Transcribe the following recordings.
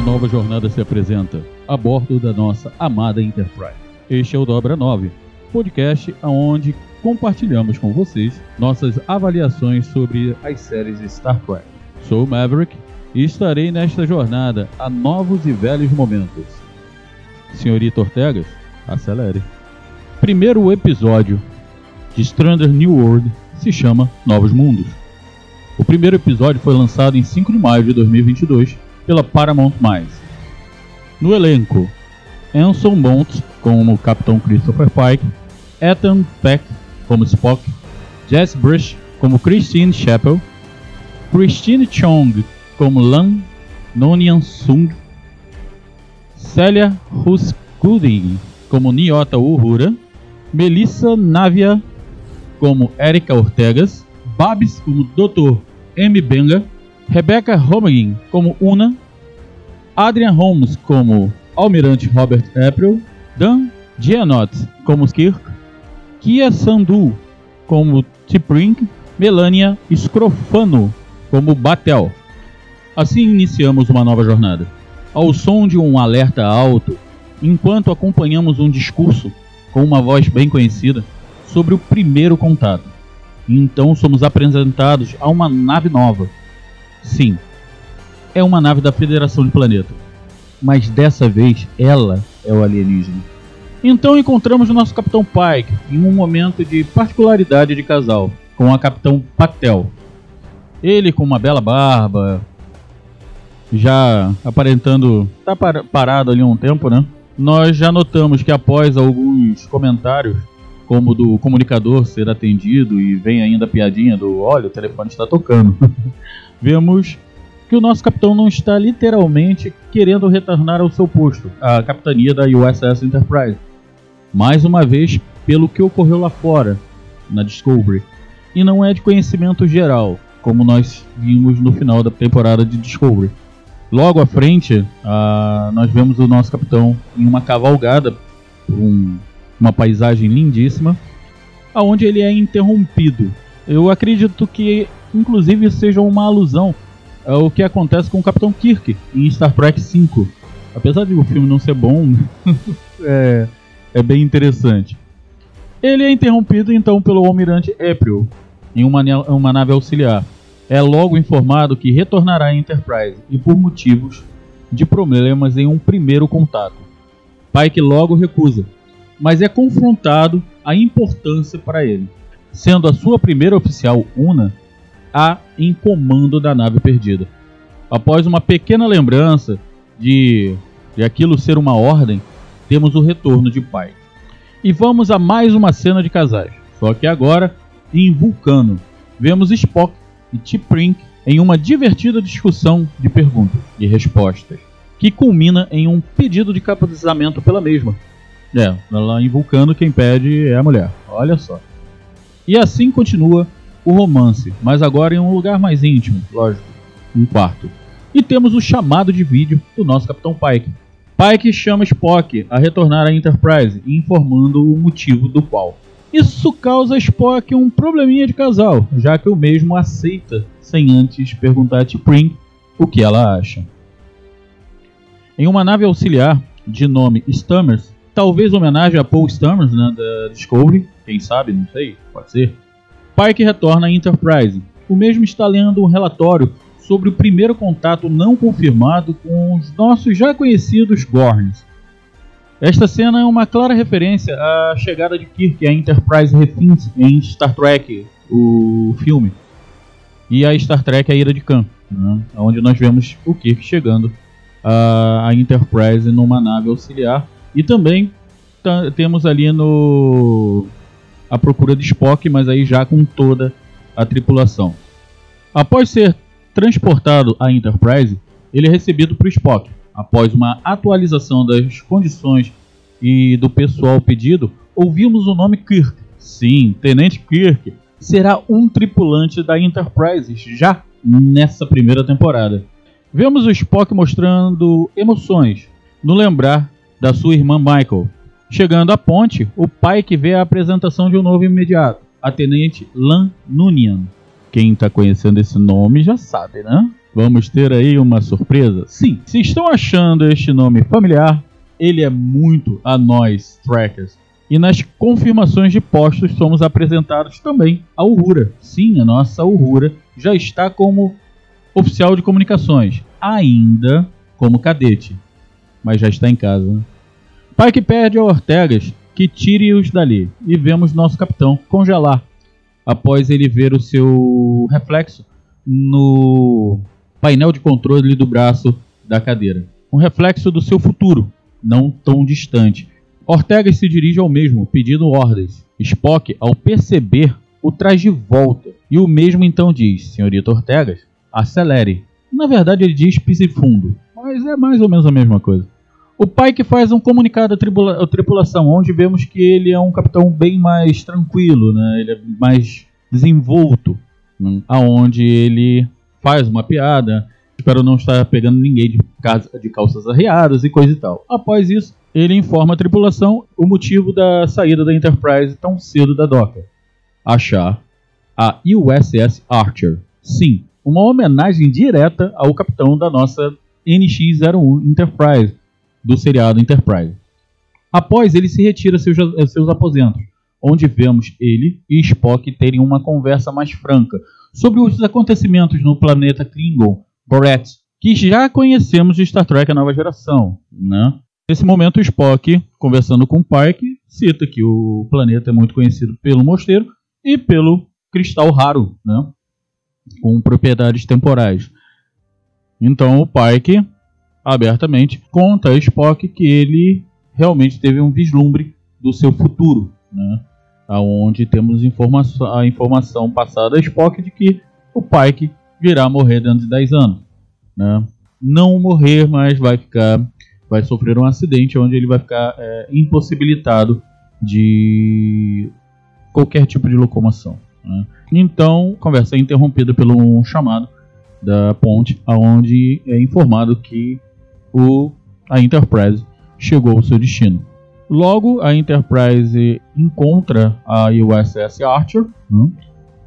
Uma nova jornada se apresenta a bordo da nossa amada Enterprise. Este é o Dobra 9, podcast onde compartilhamos com vocês nossas avaliações sobre as séries Star Trek. Sou Maverick e estarei nesta jornada a novos e velhos momentos. Senhorita Ortegas, acelere. Primeiro episódio de Stranger New World se chama Novos Mundos. O primeiro episódio foi lançado em 5 de maio de 2022 pela Paramount+. No elenco, Anson Mount como Capitão Christopher Pike, Ethan Peck como Spock, Jess Brush como Christine Chappell, Christine Chong como Lan Nonian Sung, Celia Huskuding como Nyota Uhura, Melissa Navia como Erika Ortegas, Babs como Dr. M. Benga, Rebecca Homagin como Una, Adrian Holmes como Almirante Robert April, Dan Gianot como Kirk, Kia Sandu como T'Pring, Melania Scrofano como Batel. Assim iniciamos uma nova jornada. Ao som de um alerta alto, enquanto acompanhamos um discurso com uma voz bem conhecida sobre o primeiro contato. Então somos apresentados a uma nave nova. Sim, é uma nave da Federação de Planeta. Mas dessa vez ela é o alienígena. Então encontramos o nosso Capitão Pike em um momento de particularidade de casal, com a Capitão Patel. Ele com uma bela barba, já aparentando tá par parado ali um tempo, né? Nós já notamos que após alguns comentários, como do comunicador ser atendido e vem ainda a piadinha do olha, o telefone está tocando. Vemos que o nosso capitão não está literalmente querendo retornar ao seu posto, a capitania da USS Enterprise. Mais uma vez, pelo que ocorreu lá fora, na Discovery, e não é de conhecimento geral, como nós vimos no final da temporada de Discovery. Logo à frente, ah, nós vemos o nosso capitão em uma cavalgada por um- uma paisagem lindíssima, aonde ele é interrompido. Eu acredito que, inclusive, isso seja uma alusão ao que acontece com o Capitão Kirk em Star Trek V. Apesar de o filme não ser bom, é, é bem interessante. Ele é interrompido então pelo almirante April em uma, uma nave auxiliar. É logo informado que retornará à Enterprise e por motivos de problemas em um primeiro contato. Pike logo recusa, mas é confrontado a importância para ele, sendo a sua primeira oficial Una a em comando da nave perdida. Após uma pequena lembrança de, de aquilo ser uma ordem, temos o retorno de Pike. E vamos a mais uma cena de casais. Só que agora em Vulcano. Vemos Spock e T'Pring em uma divertida discussão de perguntas e respostas, que culmina em um pedido de casamento pela mesma. É, lá em Vulcano quem pede é a mulher. Olha só. E assim continua o romance, mas agora em um lugar mais íntimo, lógico, um quarto. E temos o chamado de vídeo do nosso Capitão Pike. Pike chama Spock a retornar à Enterprise, informando o motivo do qual. Isso causa a Spock um probleminha de casal, já que o mesmo aceita sem antes perguntar a T'Pring o que ela acha. Em uma nave auxiliar de nome Stammers, talvez homenagem a Paul Stammers né, da Discovery, quem sabe, não sei, pode ser. Pike retorna à Enterprise. O mesmo está lendo um relatório sobre o primeiro contato não confirmado com os nossos já conhecidos Gorns. Esta cena é uma clara referência à chegada de Kirk à Enterprise refins em Star Trek, o filme, e a Star Trek A Ira de Khan, né, onde nós vemos o Kirk chegando à, Enterprise numa nave auxiliar e também ta- temos ali no a procura de Spock, mas aí já com toda a tripulação. Após ser transportado à Enterprise, ele é recebido por Spock. Após uma atualização das condições e do pessoal pedido, ouvimos o nome Kirk. Sim, Tenente Kirk será um tripulante da Enterprise já nessa primeira temporada. Vemos o Spock mostrando emoções no lembrar da sua irmã Michael. Chegando à ponte, o Pike vê a apresentação de um novo imediato, a Tenente Lan Nunian. Quem está conhecendo esse nome já sabe, né? Vamos ter aí uma surpresa? Sim, se estão achando este nome familiar, ele é muito a nós, trackers. E nas confirmações de postos somos apresentados também a Uhura. Sim, a nossa Uhura já está como oficial de comunicações, ainda como cadete, mas já está em casa. Né? Pike pede a Ortegas que tire-os dali e vemos nosso capitão congelar após ele ver o seu reflexo no painel de controle do braço da cadeira. Um reflexo do seu futuro, não tão distante. Ortegas se dirige ao mesmo, pedindo ordens. Spock, ao perceber, o traz de volta. E o mesmo então diz: Senhorita Ortegas, acelere. Na verdade, ele diz pise fundo, mas é mais ou menos a mesma coisa. O Pike faz um comunicado à, à tripulação, onde vemos que ele é um capitão bem mais tranquilo, né? ele é mais desenvolto, né? aonde ele faz uma piada, espero não estar pegando ninguém de, casa, de calças arreadas e coisa e tal. Após isso, ele informa a tripulação o motivo da saída da Enterprise tão cedo da doca. Achar a USS Archer. Sim, uma homenagem direta ao capitão da nossa NX-01 Enterprise, do seriado Enterprise. Após, ele se retira a seus, seus aposentos, onde vemos ele e Spock terem uma conversa mais franca sobre os acontecimentos no planeta Klingon, Boret, que já conhecemos de Star Trek A Nova Geração. Né? Nesse momento, Spock, conversando com Pike, cita que o planeta é muito conhecido pelo mosteiro e pelo cristal raro, né? com propriedades temporais. Então o Pike abertamente conta a Spock que ele realmente teve um vislumbre do seu futuro, né? Aonde temos informa a informação passada a Spock de que o Pike virá morrer dentro de 10 anos, né? Não morrer, mas vai ficar, vai sofrer um acidente onde ele vai ficar é, impossibilitado de qualquer tipo de locomoção. Né? Então, a conversa é interrompida pelo um chamado da ponte, aonde é informado que o, a Enterprise chegou ao seu destino. Logo, a Enterprise encontra a USS Archer né?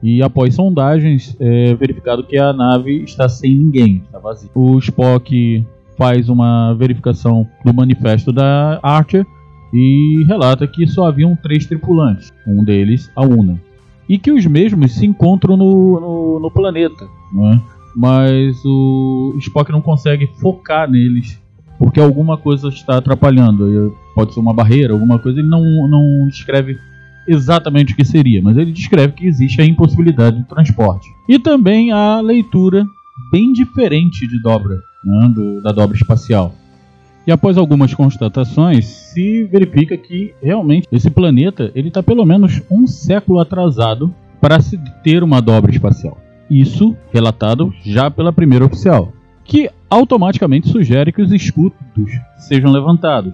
e, após sondagens, é verificado que a nave está sem ninguém, está vazia. O Spock faz uma verificação do manifesto da Archer e relata que só haviam três tripulantes, um deles a Una, e que os mesmos se encontram no, no, no planeta, né? Mas o Spock não consegue focar neles porque alguma coisa está atrapalhando. Pode ser uma barreira, alguma coisa. Ele não, não descreve exatamente o que seria, mas ele descreve que existe a impossibilidade de transporte. E também a leitura bem diferente de dobra, né, do, da dobra espacial. E após algumas constatações, se verifica que realmente esse planeta ele está pelo menos um século atrasado para se ter uma dobra espacial. Isso relatado já pela primeira oficial, que automaticamente sugere que os escudos sejam levantados.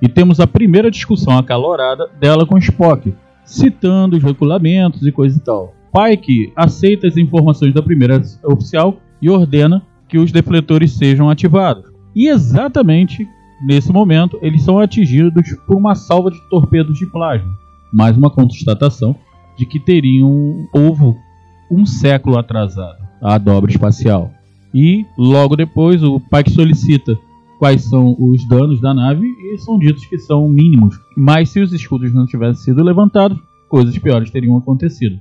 E temos a primeira discussão acalorada dela com Spock, citando os regulamentos e coisa e tal. Pike aceita as informações da primeira oficial e ordena que os defletores sejam ativados. E exatamente nesse momento eles são atingidos por uma salva de torpedos de plasma. Mais uma constatação de que teriam ovo um século atrasado a dobra espacial. E logo depois o Pike solicita quais são os danos da nave e são ditos que são mínimos. Mas se os escudos não tivessem sido levantados, coisas piores teriam acontecido.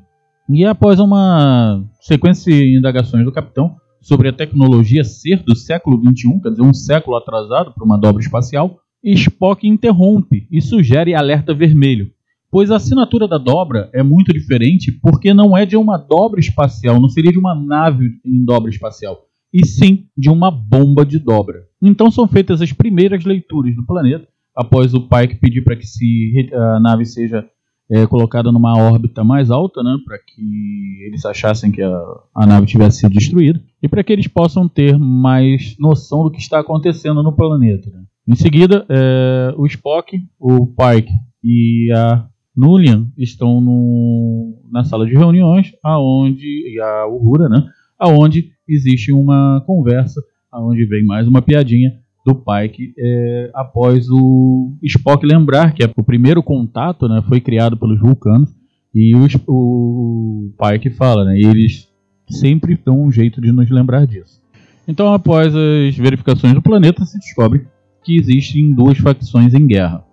E após uma sequência de indagações do capitão, sobre a tecnologia ser do século XXI, quer dizer, um século atrasado para uma dobra espacial, Spock interrompe e sugere alerta vermelho, pois a assinatura da dobra é muito diferente porque não é de uma dobra espacial, não seria de uma nave em dobra espacial, e sim de uma bomba de dobra. Então são feitas as primeiras leituras do planeta, após o Pike pedir para que se a nave seja é, colocada numa órbita mais alta, né, para que eles achassem que a, a nave tivesse sido destruída e para que eles possam ter mais noção do que está acontecendo no planeta. Né. Em seguida, é, o Spock, o Pike e a Nulian estão no, na sala de reuniões, aonde e a Uhura, né, aonde existe uma conversa, aonde vem mais uma piadinha do Pike é, após o Spock lembrar que o primeiro contato né, foi criado pelos vulcanos e o, o Pike fala, né, eles sempre dão um jeito de nos lembrar disso. Então, após as verificações do planeta, se descobre que existem duas facções em guerra.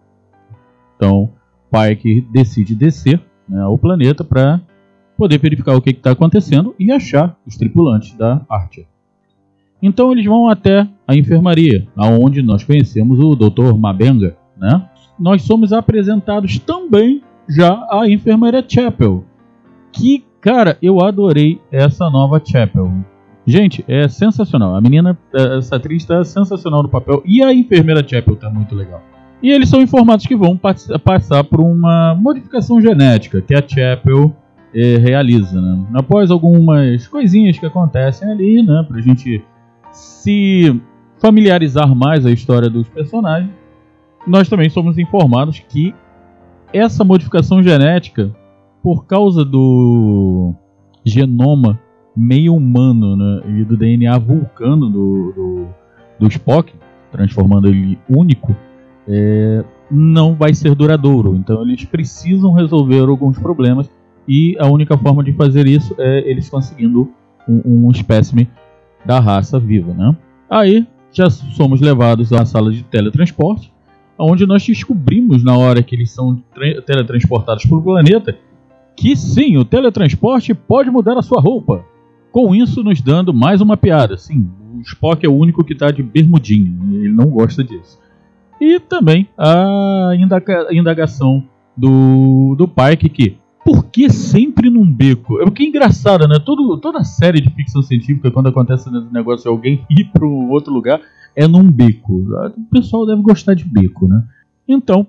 Então, Pike decide descer né, ao planeta para poder verificar o que está acontecendo e achar os tripulantes da Archer. Então eles vão até a enfermaria, aonde nós conhecemos o Dr. Mabenga, né? Nós somos apresentados também já à enfermeira Chapel, que, cara, eu adorei essa nova Chapel. Gente, é sensacional. A menina, essa atriz está sensacional no papel e a enfermeira Chapel está muito legal. E eles são informados que vão passar por uma modificação genética que a Chapel é, realiza, né? Após algumas coisinhas que acontecem ali, né, pra gente se familiarizar mais a história dos personagens, nós também somos informados que essa modificação genética, por causa do genoma meio humano né, e do DNA vulcano do, do, do Spock, transformando ele único, é, não vai ser duradouro. Então eles precisam resolver alguns problemas e a única forma de fazer isso é eles conseguindo um, um espécime da raça viva, né? Aí já somos levados à sala de teletransporte, onde nós descobrimos na hora que eles são teletransportados para o planeta que sim, o teletransporte pode mudar a sua roupa. Com isso, nos dando mais uma piada. Sim, o Spock é o único que está de bermudinho, ele não gosta disso. E também a indagação do, do Pike que por que sempre num beco? É o que é engraçado, né? Todo, toda série de ficção científica, quando acontece esse negócio de alguém ir para outro lugar, é num beco. O pessoal deve gostar de beco, né? Então,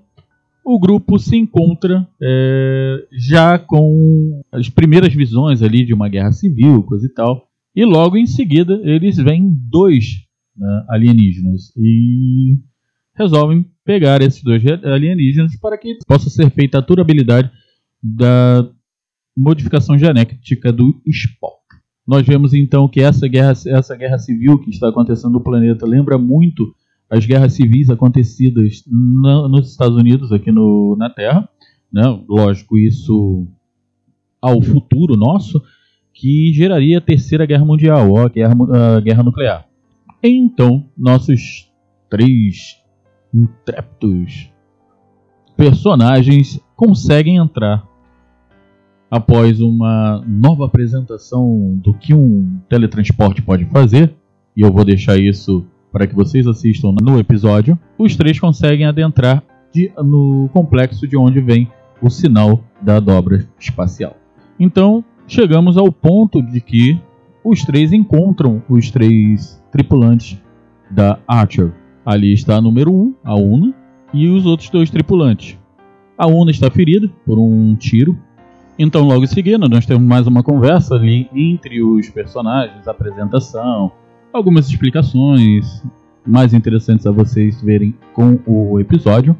o grupo se encontra é, já com as primeiras visões ali de uma guerra civil, coisa e tal. E logo em seguida eles veem dois né, alienígenas. E resolvem pegar esses dois alienígenas para que possa ser feita a durabilidade da modificação genética do Spock. Nós vemos então que essa guerra, essa guerra civil que está acontecendo no planeta lembra muito as guerras civis acontecidas na, nos Estados Unidos, aqui no, na Terra. Né? Lógico, isso ao futuro nosso, que geraria a Terceira Guerra Mundial, ou a guerra, a guerra nuclear. Então, nossos três intrépidos personagens conseguem entrar após uma nova apresentação do que um teletransporte pode fazer, e eu vou deixar isso para que vocês assistam no episódio, os três conseguem adentrar de, no complexo de onde vem o sinal da dobra espacial. Então, chegamos ao ponto de que os três encontram os três tripulantes da Archer. Ali está a número 1, um, a Una, e os outros dois tripulantes. A Una está ferida por um tiro. Então, logo em seguida, nós temos mais uma conversa ali entre os personagens, apresentação, algumas explicações mais interessantes a vocês verem com o episódio.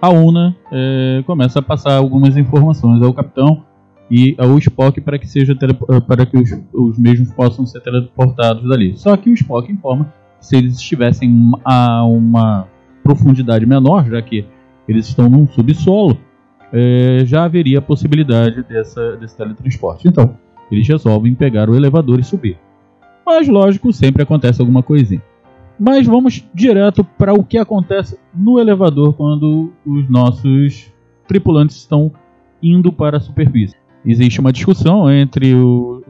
A Una é, começa a passar algumas informações ao capitão e ao Spock para que, seja para que os, os mesmos possam ser teleportados dali. Só que o Spock informa se eles estivessem a uma profundidade menor, já que eles estão num subsolo, é, já haveria a possibilidade dessa, desse teletransporte. Então, eles resolvem pegar o elevador e subir. Mas, lógico, sempre acontece alguma coisinha. Mas vamos direto para o que acontece no elevador quando os nossos tripulantes estão indo para a superfície. Existe uma discussão entre o,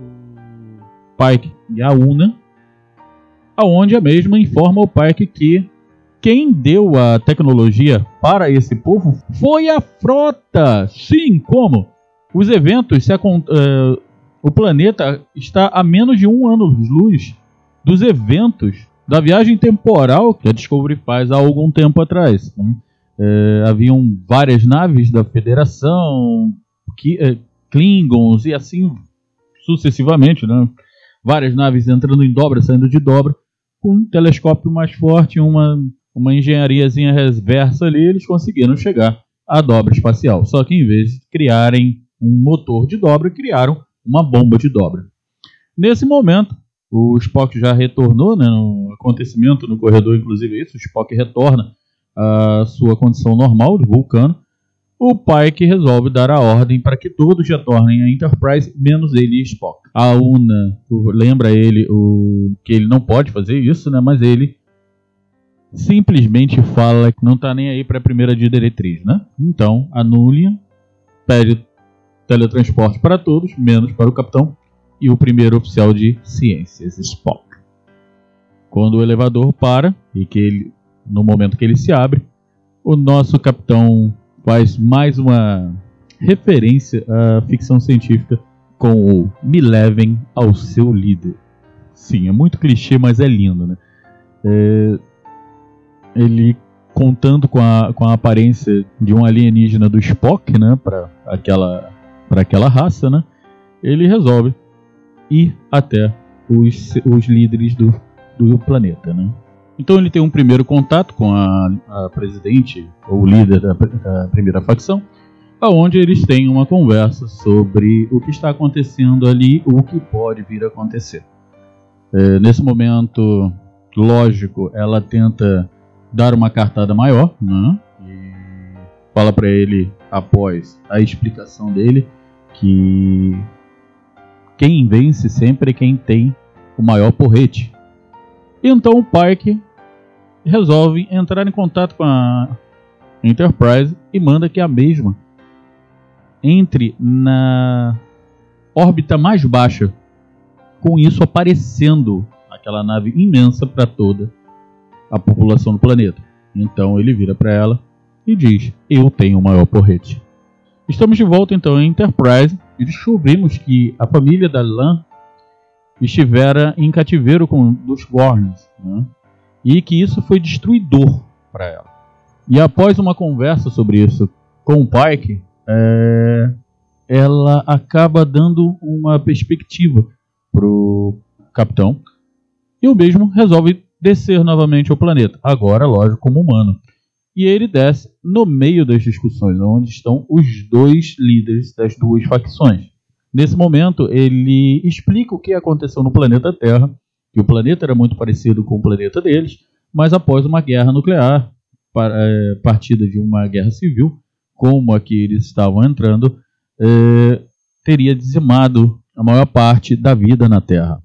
Pike e a Una, aonde a mesma informa o Pike que quem deu a tecnologia para esse povo foi a frota. Sim, como? Os eventos, se, uh, o planeta está a menos de um ano-luz dos eventos da viagem temporal que a Discovery faz há algum tempo atrás. Né? É, haviam várias naves da Federação, que, é, Klingons e assim sucessivamente, né? várias naves entrando em dobra, saindo de dobra, com um telescópio mais forte, uma, uma engenhariazinha reversa ali, eles conseguiram chegar à dobra espacial. Só que em vez de criarem um motor de dobra, criaram uma bomba de dobra. Nesse momento, o Spock já retornou, né, no acontecimento no corredor, inclusive isso, o Spock retorna à sua condição normal de vulcano. O Pike resolve dar a ordem para que todos retornem à Enterprise, menos ele e Spock. A Una lembra ele o, que ele não pode fazer isso, né, mas ele simplesmente fala que não está nem aí para a primeira diretriz, né? Então, a Nulian pede teletransporte para todos, menos para o capitão, e o primeiro oficial de ciências, Spock. Quando o elevador para e que ele, no momento que ele se abre, o nosso capitão faz mais uma referência à ficção científica com o Me levem ao seu líder. Sim, é muito clichê, mas é lindo, né? É, ele contando com a, com a aparência de um alienígena do Spock, né, para aquela para aquela raça, né? Ele resolve ir até os, os líderes do, do planeta. Né? Então ele tem um primeiro contato com a, a presidente ou líder da, da, primeira facção, aonde eles têm uma conversa sobre o que está acontecendo ali, o que pode vir a acontecer. É, nesse momento, lógico, ela tenta dar uma cartada maior, né? E fala para ele após a explicação dele que quem vence sempre é quem tem o maior porrete. Então o Pike resolve entrar em contato com a Enterprise e manda que a mesma entre na órbita mais baixa, com isso aparecendo aquela nave imensa para toda a população do planeta. Então ele vira para ela e diz: Eu tenho o maior porrete. Estamos de volta então em Enterprise e descobrimos que a família da Lan estivera em cativeiro com dos Gorns né? e que isso foi destruidor para ela. E após uma conversa sobre isso com o Pike, é, ela acaba dando uma perspectiva pro capitão e o mesmo resolve descer novamente ao planeta. Agora, lógico, como humano. E ele desce no meio das discussões, onde estão os dois líderes das duas facções. Nesse momento, ele explica o que aconteceu no planeta Terra, que o planeta era muito parecido com o planeta deles, mas após uma guerra nuclear, é, partida de uma guerra civil, como a que eles estavam entrando, é, teria dizimado a maior parte da vida na Terra.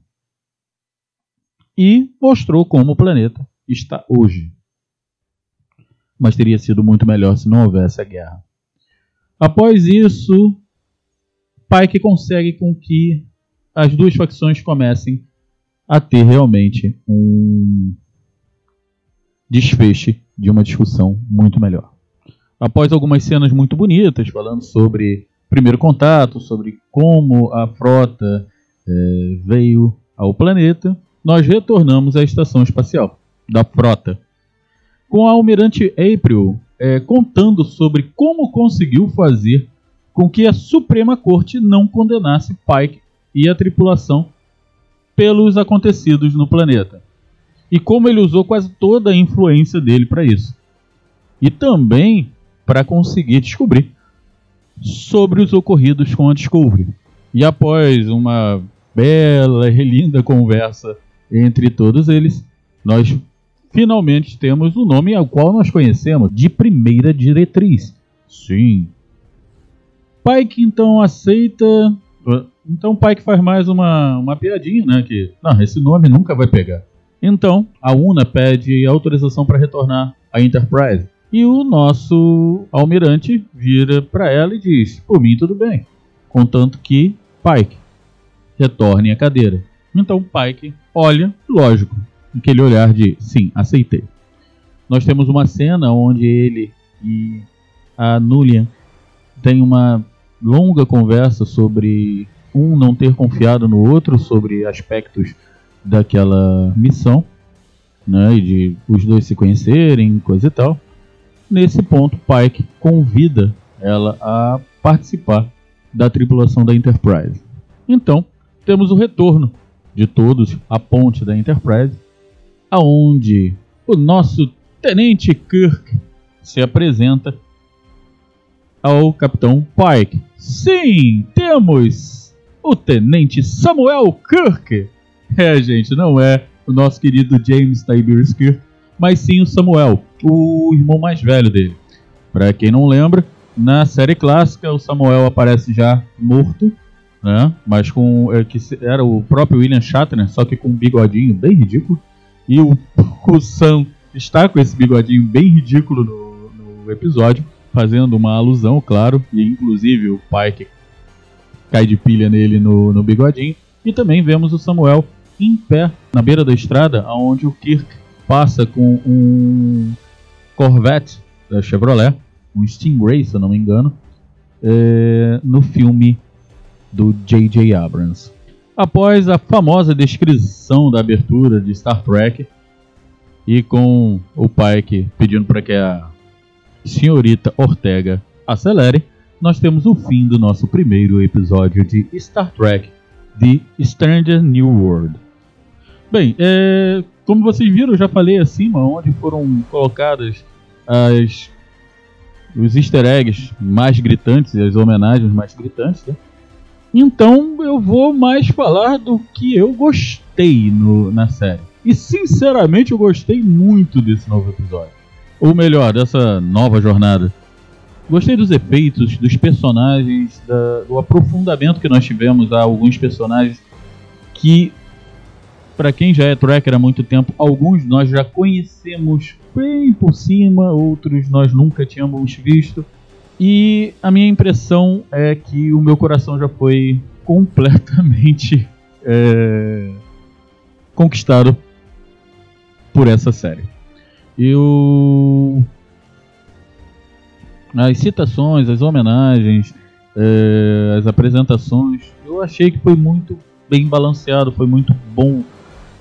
E mostrou como o planeta está hoje. Mas teria sido muito melhor se não houvesse a guerra. Após isso, Pike consegue com que as duas facções comecem a ter realmente um desfecho de uma discussão muito melhor. Após algumas cenas muito bonitas falando sobre primeiro contato, sobre como a frota é, veio ao planeta, nós retornamos à estação espacial da frota, com a almirante April é, contando sobre como conseguiu fazer com que a Suprema Corte não condenasse Pike e a tripulação pelos acontecidos no planeta. E como ele usou quase toda a influência dele para isso. E também para conseguir descobrir sobre os ocorridos com a Discovery. E após uma bela e linda conversa entre todos eles, nós finalmente temos o nome ao qual nós conhecemos de primeira diretriz. Sim. Pike então aceita. Então Pike faz mais uma, uma piadinha, né? Que não, esse nome nunca vai pegar. Então a Una pede autorização para retornar à Enterprise. E o nosso almirante vira para ela e diz: Por mim, tudo bem. Contanto que Pike retorne à cadeira. Então Pike olha, lógico, aquele olhar de sim, aceitei. Nós temos uma cena onde ele e a Nulian têm uma longa conversa sobre um não ter confiado no outro, sobre aspectos daquela missão, né, e de os dois se conhecerem, coisa e tal. Nesse ponto, Pike convida ela a participar da tripulação da Enterprise. Então, temos o retorno de todos à ponte da Enterprise, aonde o nosso tenente Kirk se apresenta ao capitão Pike. Sim, temos o tenente Samuel Kirk. É, gente, não é o nosso querido James Tiberius Kirk, mas sim o Samuel, o irmão mais velho dele. Para quem não lembra, na série clássica o Samuel aparece já morto, né? Mas com é, que era o próprio William Shatner, só que com um bigodinho bem ridículo. E o, o Sam está com esse bigodinho bem ridículo no, no episódio, fazendo uma alusão, claro, e inclusive o pai que cai de pilha nele no, no bigodinho. E também vemos o Samuel em pé na beira da estrada, onde o Kirk passa com um Corvette da Chevrolet, um Stingray, se eu não me engano, é, no filme do J.J. Abrams. Após a famosa descrição da abertura de Star Trek, e com o Pike pedindo para que a senhorita Ortega acelere, nós temos o fim do nosso primeiro episódio de Star Trek The Stranger New World. Bem, é, como vocês viram, eu já falei acima onde foram colocadas as os easter eggs mais gritantes as homenagens mais gritantes. Né? Então eu vou mais falar do que eu gostei no, na série. E sinceramente eu gostei muito desse novo episódio. Ou melhor, dessa nova jornada. Gostei dos efeitos, dos personagens, da, do aprofundamento que nós tivemos a alguns personagens que para quem já é tracker há muito tempo, alguns nós já conhecemos bem por cima, outros nós nunca tínhamos visto. E a minha impressão é que o meu coração já foi completamente é, conquistado por essa série. Eu as citações, as homenagens, é, as apresentações, eu achei que foi muito bem balanceado, foi muito bom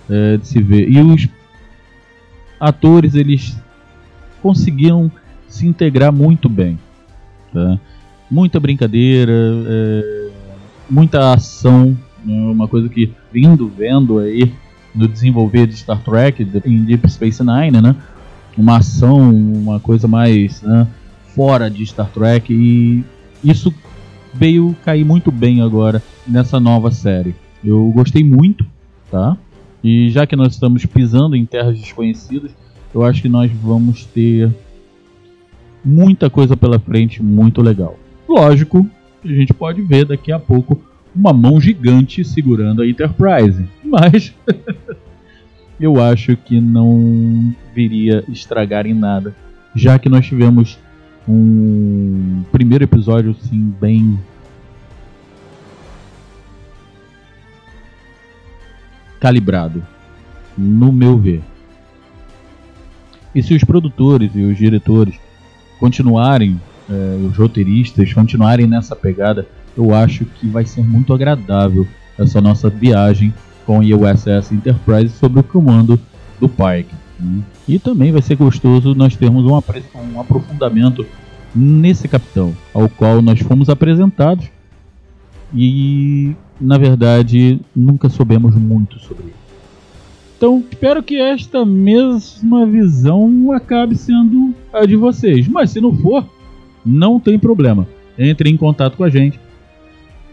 é, de se ver. E os atores eles conseguiram se integrar muito bem. Tá? Muita brincadeira, é, muita ação, né? uma coisa que vindo vendo aí no desenvolver de Star Trek em Deep Space Nine, né? Uma ação, uma coisa mais né, fora de Star Trek e isso veio cair muito bem agora nessa nova série. Eu gostei muito, tá? E já que nós estamos pisando em terras desconhecidas, eu acho que nós vamos ter muita coisa pela frente, muito legal. Lógico, a gente pode ver daqui a pouco uma mão gigante segurando a Enterprise, mas eu acho que não viria estragar em nada, já que nós tivemos um primeiro episódio assim bem calibrado, no meu ver. E se os produtores e os diretores continuarem, eh, os roteiristas continuarem nessa pegada, eu acho que vai ser muito agradável essa nossa viagem com a USS Enterprise sob o comando do Pike. Né? E também vai ser gostoso nós termos um, um aprofundamento nesse capitão, ao qual nós fomos apresentados e, na verdade, nunca soubemos muito sobre ele. Então, espero que esta mesma visão acabe sendo a de vocês. Mas se não for, não tem problema. Entre em contato com a gente,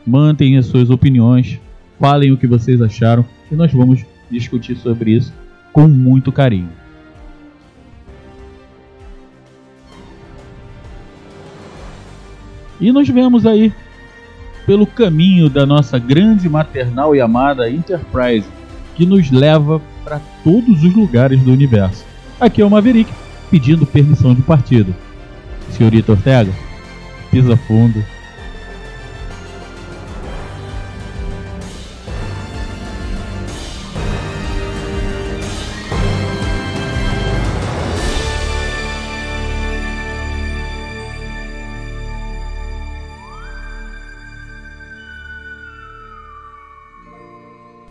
mantenham as suas opiniões, falem o que vocês acharam e nós vamos discutir sobre isso com muito carinho. E nos vemos aí pelo caminho da nossa grande maternal e amada Enterprise, que nos leva para todos os lugares do universo. Aqui é o Maverick pedindo permissão de partida. Senhorita Ortega, pisa fundo